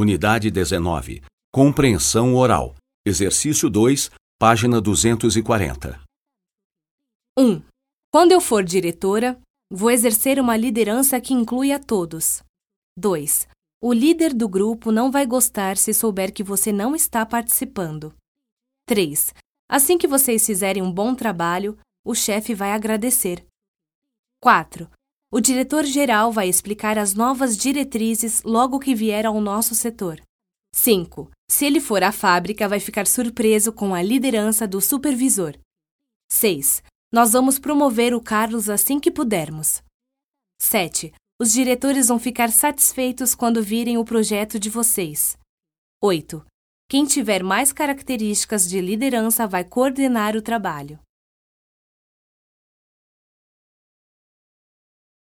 Unidade 19. Compreensão oral. Exercício 2, página 240. 1. Quando eu for diretora, vou exercer uma liderança que inclui a todos. 2. O líder do grupo não vai gostar se souber que você não está participando. 3. Assim que vocês fizerem um bom trabalho, o chefe vai agradecer. 4. O diretor-geral vai explicar as novas diretrizes logo que vier ao nosso setor. 5. Se ele for à fábrica, vai ficar surpreso com a liderança do supervisor. 6. Nós vamos promover o Carlos assim que pudermos. 7. Os diretores vão ficar satisfeitos quando virem o projeto de vocês. 8. Quem tiver mais características de liderança vai coordenar o trabalho.